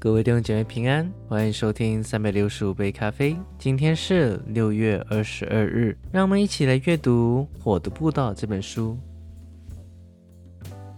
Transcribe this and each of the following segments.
各位弟兄姐妹平安，欢迎收听三百六十五杯咖啡。今天是六月二十二日，让我们一起来阅读《火的步道》这本书。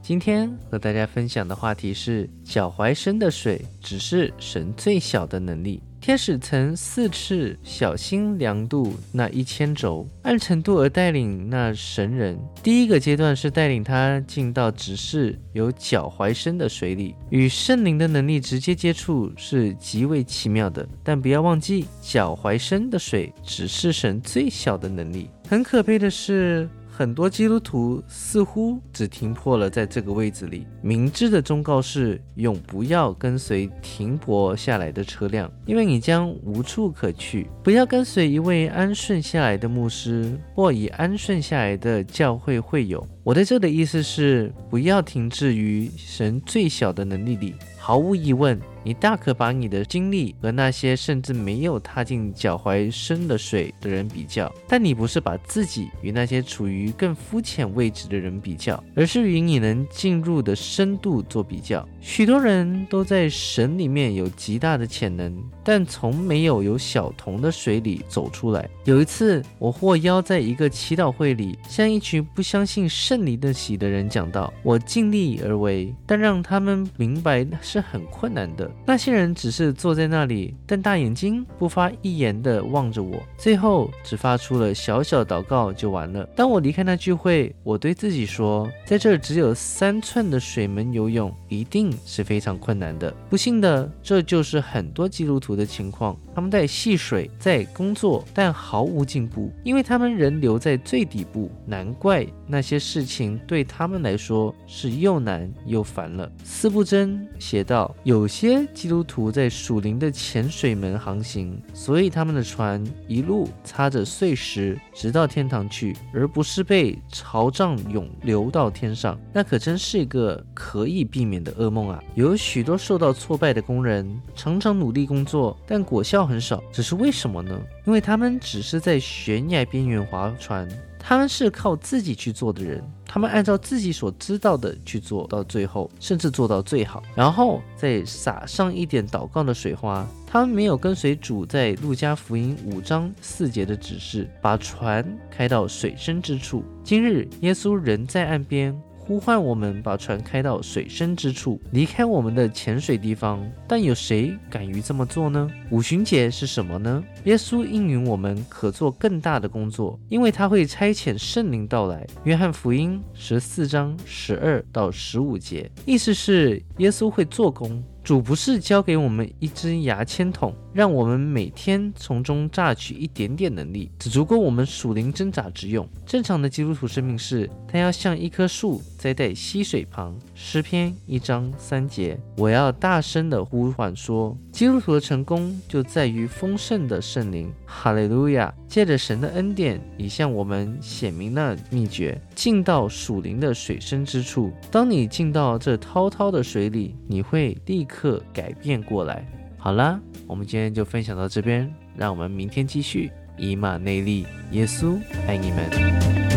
今天和大家分享的话题是：脚踝深的水只是神最小的能力。天使曾四次小心量度那一千轴，按程度而带领那神人。第一个阶段是带领他进到只是有脚踝深的水里，与圣灵的能力直接接触是极为奇妙的。但不要忘记，脚踝深的水只是神最小的能力。很可悲的是。很多基督徒似乎只停泊了在这个位置里。明智的忠告是：永不要跟随停泊下来的车辆，因为你将无处可去。不要跟随一位安顺下来的牧师，或已安顺下来的教会会友。我在这的意思是，不要停滞于神最小的能力里。毫无疑问。你大可把你的经历和那些甚至没有踏进脚踝深的水的人比较，但你不是把自己与那些处于更肤浅位置的人比较，而是与你能进入的深度做比较。许多人都在神里面有极大的潜能，但从没有由小童的水里走出来。有一次，我获邀在一个祈祷会里，向一群不相信神圣灵的喜的人讲道。我尽力而为，但让他们明白是很困难的。那些人只是坐在那里，瞪大眼睛，不发一言地望着我，最后只发出了小小祷告就完了。当我离开那聚会，我对自己说，在这只有三寸的水门游泳，一定是非常困难的。不幸的，这就是很多基督徒的情况。他们在戏水，在工作，但毫无进步，因为他们仍留在最底部。难怪那些事情对他们来说是又难又烦了。斯布真写道：“有些基督徒在属灵的浅水门航行，所以他们的船一路擦着碎石，直到天堂去，而不是被潮涨涌流到天上。那可真是一个可以避免的噩梦啊！有许多受到挫败的工人，常常努力工作，但果效。很少，只是为什么呢？因为他们只是在悬崖边缘划船，他们是靠自己去做的人，他们按照自己所知道的去做到最后，甚至做到最好，然后再撒上一点祷告的水花。他们没有跟随主在路加福音五章四节的指示，把船开到水深之处。今日耶稣仍在岸边。呼唤我们把船开到水深之处，离开我们的潜水地方。但有谁敢于这么做呢？五旬节是什么呢？耶稣应允我们可做更大的工作，因为他会差遣圣灵到来。约翰福音十四章十二到十五节，意思是耶稣会做工。主不是交给我们一支牙签筒，让我们每天从中榨取一点点能力，只足够我们属灵挣扎之用。正常的基督徒生命是，他要像一棵树栽在溪水旁。诗篇一章三节，我要大声的呼唤说，基督徒的成功就在于丰盛的圣灵。哈利路亚！借着神的恩典，已向我们显明了秘诀，进到属灵的水深之处。当你进到这滔滔的水里，你会立刻改变过来。好啦，我们今天就分享到这边，让我们明天继续。以马内利，耶稣爱你们。